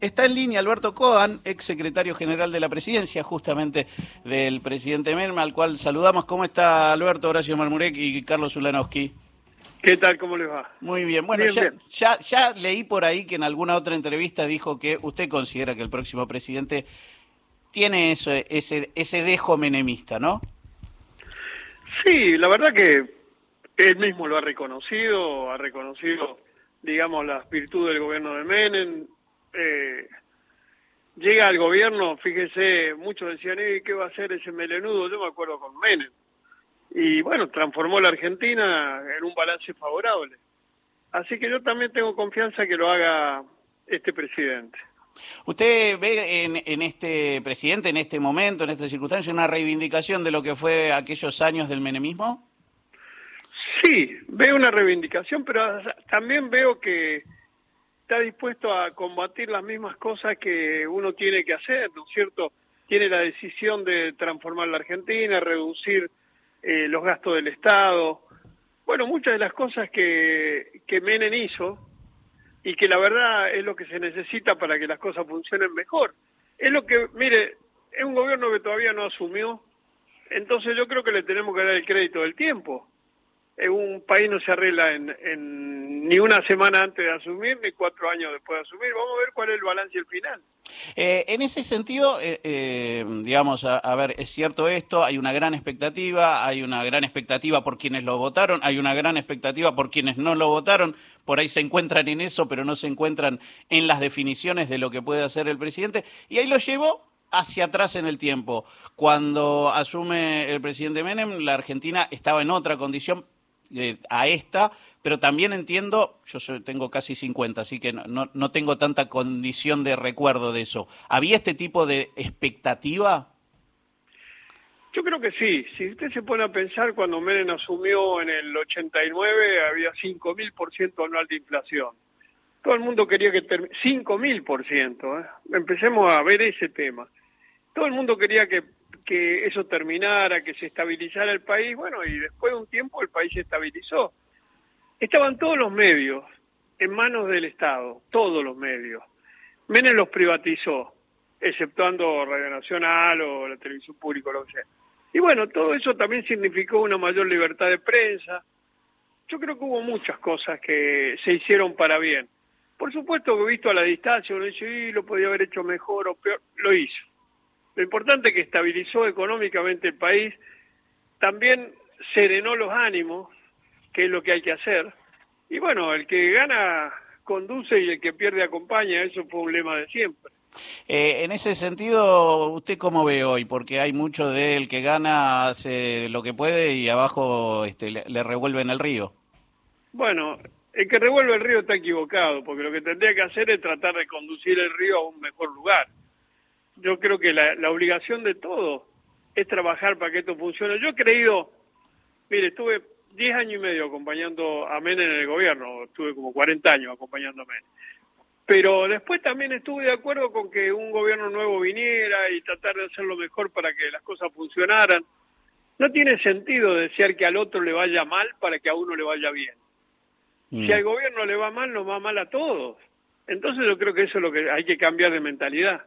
Está en línea Alberto Coan, ex secretario general de la presidencia, justamente del presidente Merma, al cual saludamos. ¿Cómo está Alberto, Horacio Marmurek y Carlos Ulanowski? ¿Qué tal? ¿Cómo les va? Muy bien. Bueno, ya, Ya, leí por ahí que en alguna otra entrevista dijo que usted considera que el próximo presidente tiene eso, ese, ese dejo menemista, ¿no? Sí, la verdad que él mismo lo ha reconocido, ha reconocido, digamos, las virtudes del gobierno de Menem, eh, llega al gobierno, fíjese, muchos decían, ¿qué va a hacer ese melenudo? Yo me acuerdo con Menem. Y bueno, transformó la Argentina en un balance favorable. Así que yo también tengo confianza que lo haga este presidente. ¿Usted ve en, en, este presidente, en este momento, en esta circunstancia, una reivindicación de lo que fue aquellos años del menemismo? Sí, veo una reivindicación, pero también veo que está dispuesto a combatir las mismas cosas que uno tiene que hacer, ¿no es cierto? Tiene la decisión de transformar la Argentina, reducir eh, los gastos del Estado. Bueno, muchas de las cosas que, que Menem hizo y que la verdad es lo que se necesita para que las cosas funcionen mejor. Es lo que, mire, es un gobierno que todavía no asumió, entonces yo creo que le tenemos que dar el crédito del tiempo. Un país no se arregla en ni una semana antes de asumir, ni cuatro años después de asumir. Vamos a ver cuál es el balance al final. Eh, en ese sentido, eh, eh, digamos, a, ver, es cierto esto, hay una gran expectativa, hay una gran expectativa por quienes lo votaron, hay una gran expectativa por quienes no lo votaron, por ahí se encuentran en eso, pero no se encuentran en las definiciones de lo que puede hacer el presidente, y ahí lo llevo hacia atrás en el tiempo. Cuando asume el presidente Menem, la Argentina estaba en otra condición, a esta, pero también entiendo, yo tengo casi 50, así que no, no tengo tanta condición de recuerdo de eso. ¿Había este tipo de expectativa? Yo creo que sí. Si usted se pone a pensar, cuando Menem asumió en el 89 había 5.000% anual de inflación. Todo el mundo quería que termine... 5.000%. ¿eh? Empecemos a ver ese tema. Todo el mundo quería que que eso terminara, que se estabilizara el país, bueno, y después de un tiempo el país se estabilizó. Estaban todos los medios en manos del Estado, todos los medios. Menem los privatizó, exceptuando Radio Nacional o la televisión pública, lo que sea. Y bueno, todo eso también significó una mayor libertad de prensa. Yo creo que hubo muchas cosas que se hicieron para bien. Por supuesto que visto a la distancia uno dice, lo podía haber hecho mejor o peor, lo hizo. Lo importante es que estabilizó económicamente el país, también serenó los ánimos, que es lo que hay que hacer. Y bueno, el que gana conduce y el que pierde acompaña, eso fue un lema de siempre. Eh, en ese sentido, ¿usted cómo ve hoy? Porque hay mucho de el que gana hace lo que puede y abajo este, le, le revuelven el río. Bueno, el que revuelve el río está equivocado, porque lo que tendría que hacer es tratar de conducir el río a un mejor lugar yo creo que la, obligación de todos es trabajar para que esto funcione. Yo he creído, mire, estuve 10 años y medio acompañando a Menem en el gobierno, estuve como 40 años acompañando a Menem. Pero después también estuve de acuerdo con que un gobierno nuevo viniera y tratar de hacerlo mejor para que las cosas funcionaran. No tiene sentido desear que al otro le vaya mal para que a uno le vaya bien. Si mm. al gobierno le va mal, nos va mal a todos. Entonces yo creo que eso es lo que hay que cambiar de mentalidad.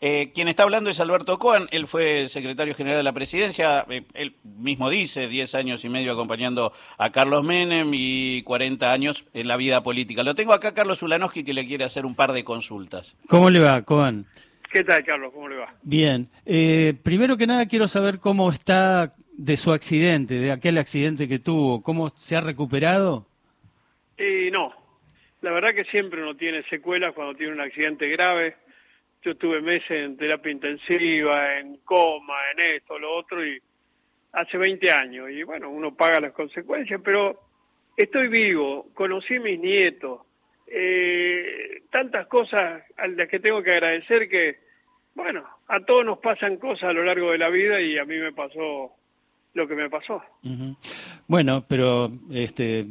Eh, quien está hablando es Alberto Cohen, él fue secretario general de la presidencia, eh, él mismo dice, 10 años y medio acompañando a Carlos Menem y 40 años en la vida política. Lo tengo acá Carlos Ulanowski que le quiere hacer un par de consultas. ¿Cómo le va, Cohen? ¿Qué tal, Carlos? ¿Cómo le va? Bien. Eh, primero que nada quiero saber cómo está de su accidente, de aquel accidente que tuvo, ¿cómo se ha recuperado? no, la verdad que siempre uno tiene secuelas cuando tiene un accidente grave yo tuve meses en terapia intensiva, en coma, en esto, lo otro, y hace 20 años. Y bueno, uno paga las consecuencias, pero estoy vivo, conocí a mis nietos, eh, tantas cosas a las que tengo que agradecer que, bueno, a todos nos pasan cosas a lo largo de la vida y a mí me pasó lo que me pasó. Bueno, pero este,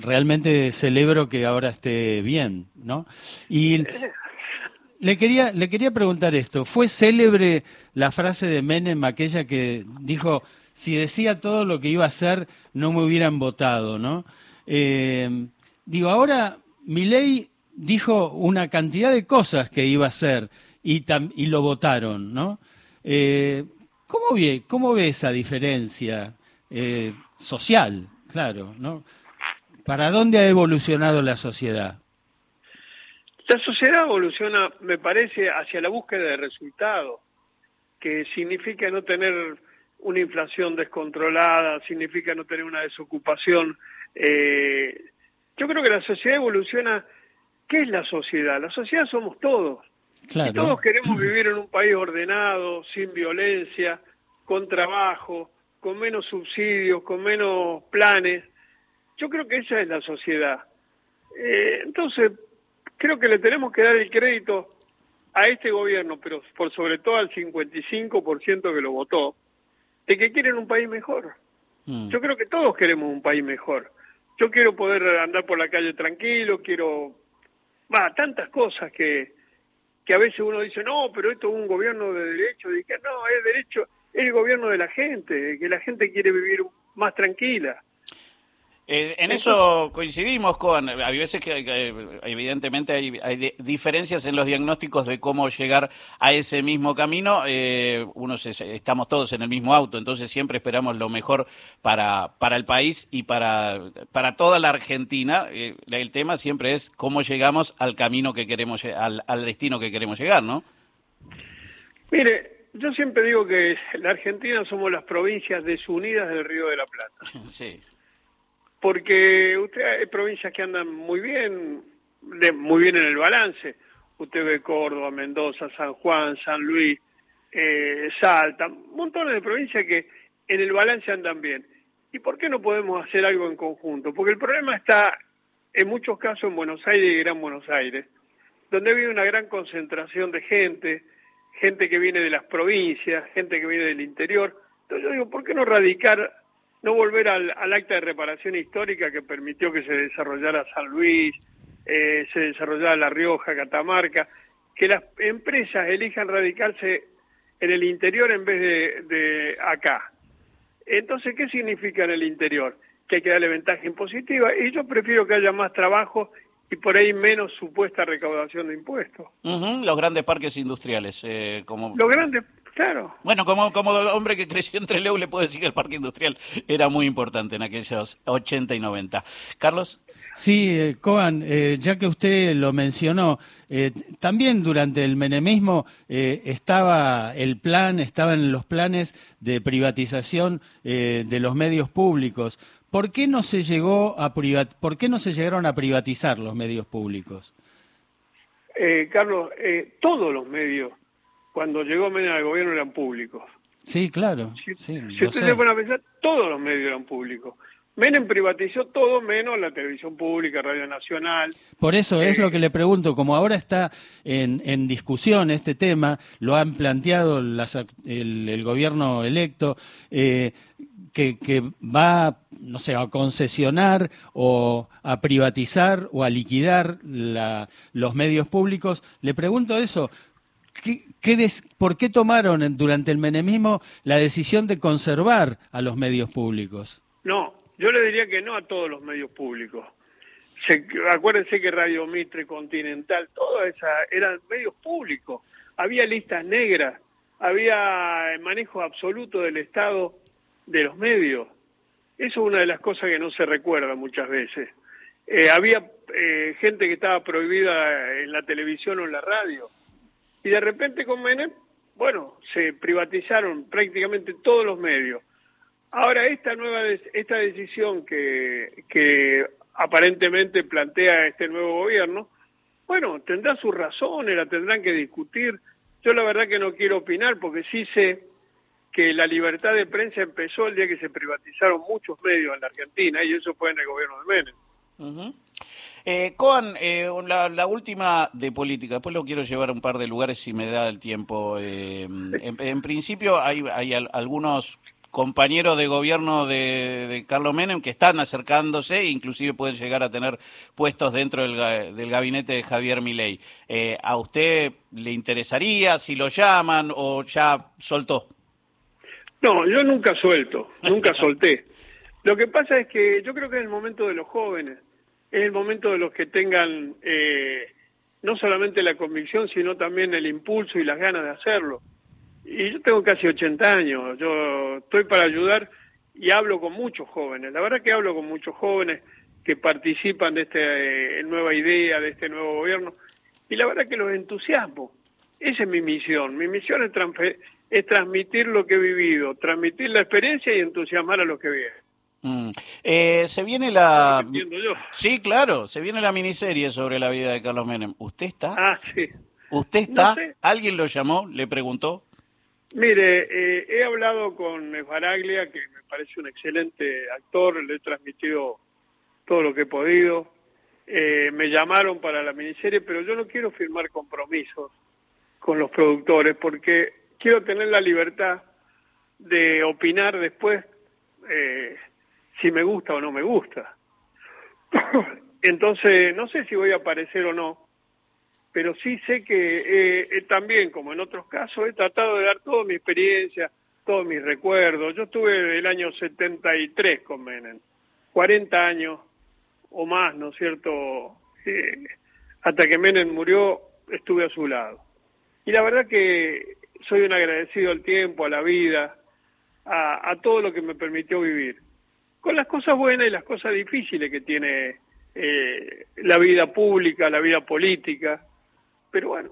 realmente celebro que ahora esté bien, ¿no? Y le quería, le quería preguntar esto. ¿Fue célebre la frase de Menem, aquella que dijo, si decía todo lo que iba a hacer, no me hubieran votado, ¿no? Eh, digo, ahora Milei dijo una cantidad de cosas que iba a hacer y, lo votaron, ¿no? Eh, ¿cómo, ve, ¿Cómo esa diferencia eh, social, claro, ¿no? ¿Para dónde ha evolucionado la sociedad? La sociedad evoluciona, me parece, hacia la búsqueda de resultados, que significa no tener una inflación descontrolada, significa no tener una desocupación. Eh, yo creo que la sociedad evoluciona. ¿Qué es la sociedad? La sociedad somos todos. Y todos queremos vivir en un país ordenado, sin violencia, con trabajo, con menos subsidios, con menos planes. Yo creo que esa es la sociedad. Eh, entonces, creo que le tenemos que dar el crédito a este gobierno, pero por sobre todo al 55% que lo votó, de que quieren un país mejor. Mm. Yo creo que todos queremos un país mejor. Yo quiero poder andar por la calle tranquilo, quiero... Va, tantas cosas que, que a veces uno dice, no, pero esto es un gobierno de derecho. Que no, es derecho, es el gobierno de la gente, que la gente quiere vivir más tranquila. Eh, en eso coincidimos con, hay veces que, evidentemente hay, diferencias en los diagnósticos de cómo llegar a ese mismo camino. Eh, estamos todos en el mismo auto, entonces siempre esperamos lo mejor para, para el país y para, para toda la Argentina. Eh, el tema siempre es cómo llegamos al camino que queremos, al, al destino que queremos llegar, ¿no? Mire, yo siempre digo que la Argentina somos las provincias desunidas del Río de la Plata. Sí porque usted hay provincias que andan muy bien, muy bien en el balance. Usted ve Córdoba, Mendoza, San Juan, San Luis, eh, Salta, montones de provincias que en el balance andan bien. ¿Y por qué no podemos hacer algo en conjunto? Porque el problema está en muchos casos en Buenos Aires y Gran Buenos Aires, donde ha una gran concentración de gente, gente que viene de las provincias, gente que viene del interior. Entonces yo digo, ¿por qué no radicar no volver al, acta de reparación histórica que permitió que se desarrollara San Luis, eh, se desarrollara La Rioja, Catamarca, que las empresas elijan radicarse en el interior en vez de, de acá. Entonces, ¿qué significa en el interior? Que hay que darle ventaja impositiva y yo prefiero que haya más trabajo y por ahí menos supuesta recaudación de impuestos. los grandes parques industriales. Eh, como... Los grandes Claro. Bueno, como, como hombre que creció entre Leu, le puedo decir que el parque industrial era muy importante en aquellos 80 y 90. Carlos. Sí, eh, Coan, eh, ya que usted lo mencionó, eh, también durante el menemismo estaba el plan, estaban los planes de privatización de los medios públicos. ¿Por qué no se llegó a ¿Por qué no se llegaron a privatizar los medios públicos? Carlos, todos los medios cuando llegó Menem al gobierno eran públicos. Sí, claro. Si, sí, si ustedes se a pensar, todos los medios eran públicos. Menem privatizó todo menos la televisión pública, Radio Nacional. Por eso es lo que le pregunto, como ahora está en, en discusión este tema, lo han planteado el, gobierno electo, eh, que, que, va, no sé, a concesionar o a privatizar o a liquidar la, los medios públicos. Le pregunto eso, ¿Por qué tomaron durante el menemismo la decisión de conservar a los medios públicos? No, yo le diría que no a todos los medios públicos. acuérdense que Radio Mitre, Continental, todas esas eran medios públicos. Había listas negras, había manejo absoluto del Estado de los medios. Eso es una de las cosas que no se recuerda muchas veces. Eh, había eh, gente que estaba prohibida en la televisión o en la radio y de repente con Menem, bueno, se privatizaron prácticamente todos los medios. Ahora esta nueva esta decisión que, que aparentemente plantea este nuevo gobierno, bueno, tendrá sus razones, la tendrán que discutir. Yo la verdad que no quiero opinar porque sí sé que la libertad de prensa empezó el día que se privatizaron muchos medios en la Argentina y eso fue en el gobierno de Menem. Eh, Coan, eh, la, última de política, después lo quiero llevar a un par de lugares si me da el tiempo. Eh, en, principio hay, algunos compañeros de gobierno de, Carlos Menem que están acercándose e inclusive pueden llegar a tener puestos dentro del, gabinete de Javier Milei. Eh, ¿A usted le interesaría si lo llaman o ya soltó? No, yo nunca suelto, nunca solté. Lo que pasa es que yo creo que es el momento de los jóvenes es el momento de los que tengan eh, no solamente la convicción, sino también el impulso y las ganas de hacerlo. Y yo tengo casi 80 años, yo estoy para ayudar y hablo con muchos jóvenes. La verdad que hablo con muchos jóvenes que participan de esta eh, nueva idea, de este nuevo gobierno, y la verdad que los entusiasmo. Esa es mi misión. Mi misión es, es transmitir lo que he vivido, transmitir la experiencia y entusiasmar a los que vienen. Mm. Eh, se viene la... Sí, claro, se viene la miniserie sobre la vida de Carlos Menem. ¿Usted está? Ah, sí. ¿Usted está? ¿Alguien lo llamó? ¿Le preguntó? Mire, eh, he hablado con Esbaraglia, que me parece un excelente actor, le he transmitido todo lo que he podido. Eh, me llamaron para la miniserie, pero yo no quiero firmar compromisos con los productores porque quiero tener la libertad de opinar después eh, si me gusta o no me gusta. Entonces, no sé si voy a aparecer o no, pero sí sé que eh, también, como en otros casos, he tratado de dar toda mi experiencia, todos mis recuerdos. Yo estuve el año 73 con Menem, 40 años o más, ¿no es cierto? Eh, hasta que Menem murió, estuve a su lado. Y la verdad que soy un agradecido al tiempo, a la vida, a, todo lo que me permitió vivir. Con las cosas buenas y las cosas difíciles que tiene eh, la vida pública, la vida política. Pero bueno,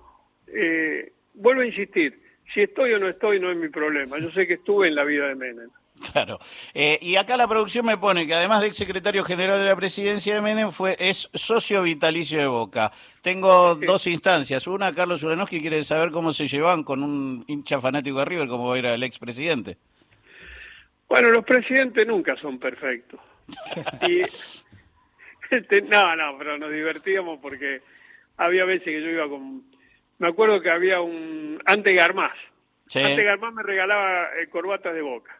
eh, vuelvo a insistir, si estoy o no estoy no es mi problema. Yo sé que estuve en la vida de Menem. Claro. Eh, y acá la producción me pone que además de ex secretario general de la presidencia de Menem, fue, es socio vitalicio de Boca. Tengo dos instancias. Una, Carlos Uranowski quiere saber cómo se llevan con un hincha fanático de River, como era el expresidente. Bueno, los presidentes nunca son perfectos. y, este, no, no, pero nos divertíamos porque había veces que yo iba con... Me acuerdo que había un... Ante Garmaz. Ante Garmaz me regalaba eh, corbatas de Boca.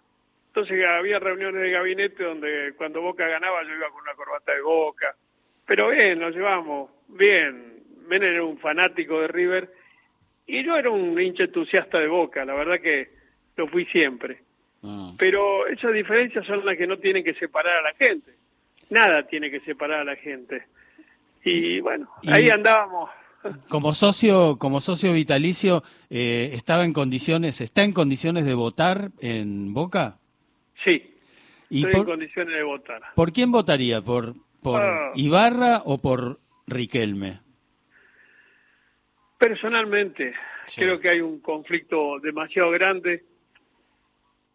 Entonces había reuniones de gabinete donde cuando Boca ganaba yo iba con una corbata de Boca. Pero bien, nos llevamos bien. Menem era un fanático de River y yo era un hincha entusiasta de Boca, la verdad que lo fui siempre. Ah. Pero esas diferencias son las que no tienen que separar a la gente. Nada tiene que separar a la gente. Y, bueno, ahí andábamos. Como socio, como socio vitalicio, eh, estaba en condiciones, está en condiciones de votar en Boca. Sí, estoy en condiciones de votar. ¿Por quién votaría? ¿Por, por ah. Ibarra o por Riquelme? Personalmente, creo que hay un conflicto demasiado grande.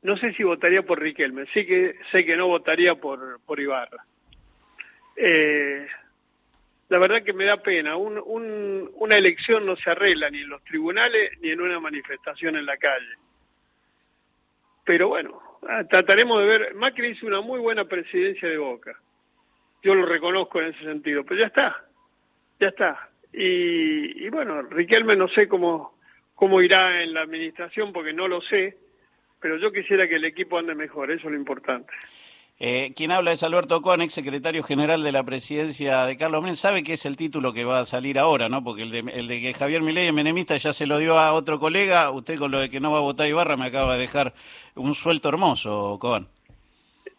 No sé si votaría por Riquelme, sí que sé que no votaría por, por Ibarra. Eh, la verdad que me da pena. una elección no se arregla ni en los tribunales ni en una manifestación en la calle. Pero bueno, Ah, trataremos de ver. Macri hizo una muy buena presidencia de Boca. Yo lo reconozco en ese sentido, pero ya está, ya está. Y, bueno, Riquelme no sé cómo, cómo irá en la administración porque no lo sé, pero yo quisiera que el equipo ande mejor, eso es lo importante. Eh, quien habla es Alberto Cohen, ex secretario general de la presidencia de Carlos Menem. Sabe que es el título que va a salir ahora, ¿no? Porque el de, el de que Javier Milei es menemista ya se lo dio a otro colega. Usted con lo de que no va a votar Ibarra me acaba de dejar un suelto hermoso, Cohen.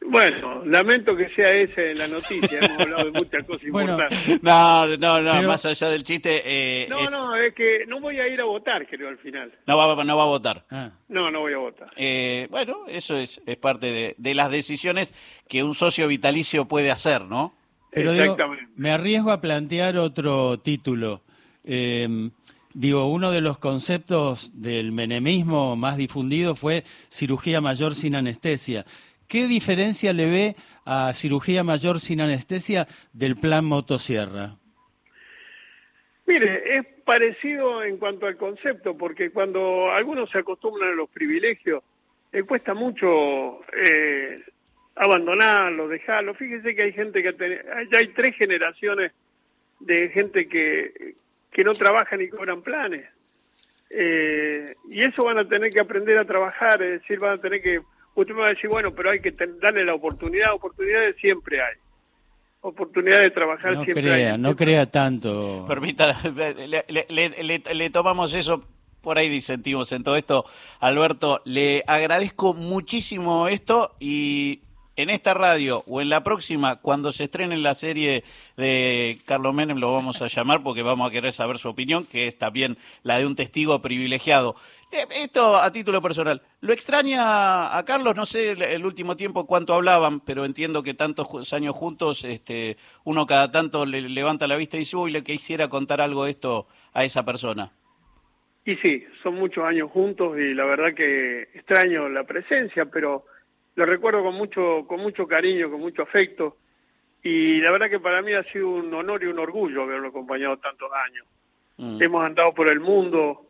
Bueno, lamento que sea ese en la noticia, hemos hablado de muchas cosas importantes. No, no, no, más allá del chiste... Eh, no, no, es que no voy a ir a votar, creo, al final. No va, no va a votar. Ah. No, no voy a votar. Eh, bueno, eso es, es parte de, de, las decisiones que un socio vitalicio puede hacer, ¿no? Pero Exactamente. me arriesgo a plantear otro título. Eh, digo, uno de los conceptos del menemismo más difundido fue cirugía mayor sin anestesia. ¿Qué diferencia le ve a cirugía mayor sin anestesia del plan motosierra? Mire, es parecido en cuanto al concepto, porque cuando algunos se acostumbran a los privilegios, le cuesta mucho eh, abandonarlo, dejarlo. Fíjese que hay gente que ya hay tres generaciones de gente que, que no trabajan y cobran planes. Eh, y eso van a tener que aprender a trabajar, es decir, van a tener que usted me va a decir, bueno, pero hay que darle la oportunidad, oportunidades siempre hay. Oportunidad de trabajar no siempre crea, hay. No crea tanto. Permita, le, tomamos eso por ahí disentimos en todo esto. Alberto, le agradezco muchísimo esto y en esta radio o en la próxima, cuando se estrene la serie de Carlos Menem, lo vamos a llamar porque vamos a querer saber su opinión, que es también la de un testigo privilegiado. Eh, esto a título personal, ¿lo extraña a Carlos? No sé el último tiempo cuánto hablaban, pero entiendo que tantos años juntos, este, uno cada tanto le levanta la vista y dice, uy, le quisiera contar algo esto a esa persona. Y sí, son muchos años juntos y la verdad que extraño la presencia, pero lo recuerdo con mucho, con mucho cariño, con mucho afecto. Y la verdad que para mí ha sido un honor y un orgullo haberlo acompañado tantos años. Mm. Hemos andado por el mundo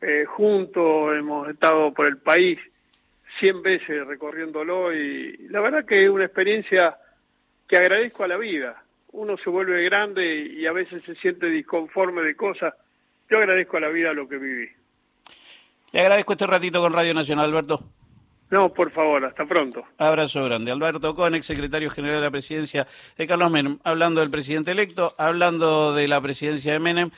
eh, juntos, hemos estado por el país cien veces recorriéndolo y la verdad que es una experiencia que agradezco a la vida. Uno se vuelve grande y a veces se siente disconforme de cosas. Yo agradezco a la vida lo que viví. Le agradezco este ratito con Radio Nacional, Alberto. No, por favor, hasta pronto. Abrazo grande. Alberto Conex, secretario general de la presidencia de Carlos Menem, hablando del presidente electo, hablando de la presidencia de Menem.